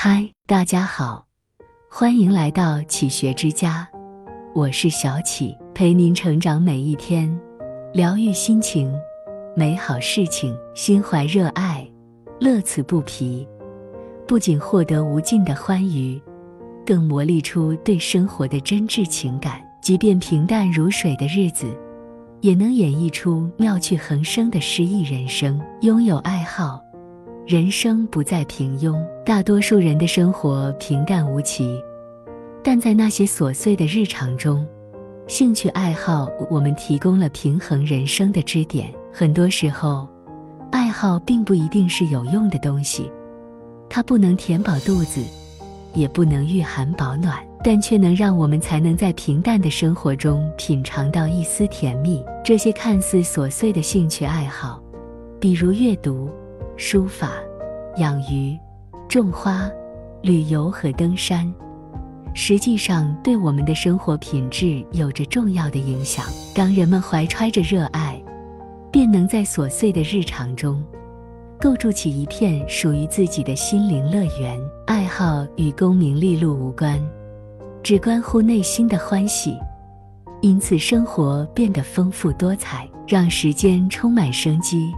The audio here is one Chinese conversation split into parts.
嗨，大家好，欢迎来到启学之家，我是小启，陪您成长每一天，疗愈心情，美好事情，心怀热爱，乐此不疲。不仅获得无尽的欢愉，更磨砺出对生活的真挚情感。即便平淡如水的日子，也能演绎出妙趣横生的诗意人生。拥有爱好。人生不再平庸，大多数人的生活平淡无奇，但在那些琐碎的日常中，兴趣爱好我们提供了平衡人生的支点。很多时候，爱好并不一定是有用的东西，它不能填饱肚子，也不能御寒保暖，但却能让我们才能在平淡的生活中品尝到一丝甜蜜。这些看似琐碎的兴趣爱好，比如阅读。书法、养鱼、种花、旅游和登山，实际上对我们的生活品质有着重要的影响。当人们怀揣着热爱，便能在琐碎的日常中，构筑起一片属于自己的心灵乐园。爱好与功名利禄无关，只关乎内心的欢喜。因此，生活变得丰富多彩，让时间充满生机。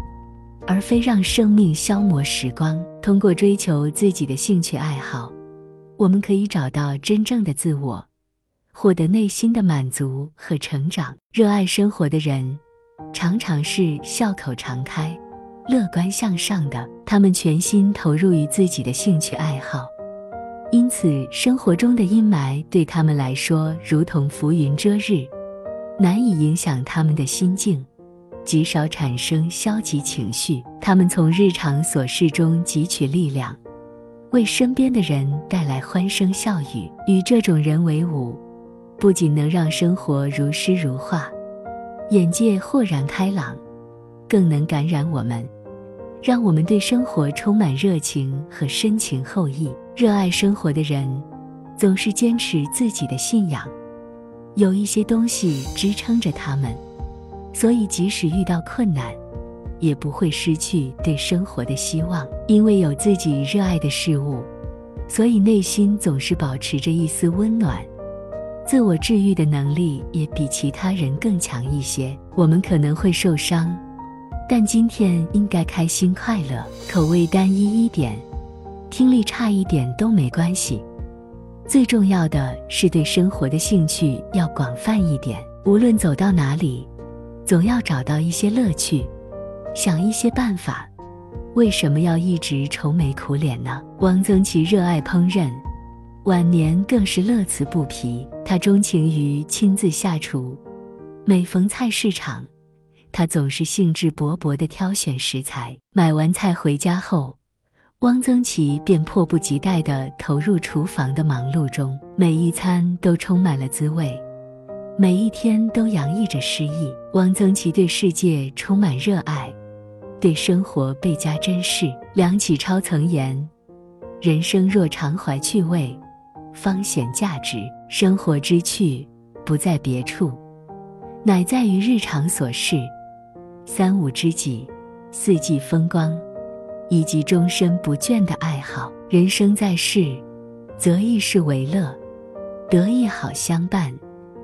而非让生命消磨时光。通过追求自己的兴趣爱好，我们可以找到真正的自我，获得内心的满足和成长。热爱生活的人，常常是笑口常开、乐观向上的。他们全心投入于自己的兴趣爱好，因此生活中的阴霾对他们来说如同浮云遮日，难以影响他们的心境。极少产生消极情绪，他们从日常琐事中汲取力量，为身边的人带来欢声笑语。与这种人为伍，不仅能让生活如诗如画，眼界豁然开朗，更能感染我们，让我们对生活充满热情和深情厚谊。热爱生活的人，总是坚持自己的信仰，有一些东西支撑着他们。所以，即使遇到困难，也不会失去对生活的希望。因为有自己热爱的事物，所以内心总是保持着一丝温暖，自我治愈的能力也比其他人更强一些。我们可能会受伤，但今天应该开心快乐。口味单一一点，听力差一点都没关系。最重要的是对生活的兴趣要广泛一点。无论走到哪里。总要找到一些乐趣，想一些办法。为什么要一直愁眉苦脸呢？汪曾祺热爱烹饪，晚年更是乐此不疲。他钟情于亲自下厨，每逢菜市场，他总是兴致勃勃地挑选食材。买完菜回家后，汪曾祺便迫不及待地投入厨房的忙碌中，每一餐都充满了滋味。每一天都洋溢着诗意。汪曾祺对世界充满热爱，对生活倍加珍视。梁启超曾言：“人生若常怀趣味，方显价值。生活之趣不在别处，乃在于日常琐事、三五知己、四季风光，以及终身不倦的爱好。人生在世，择一事为乐，得一好相伴。”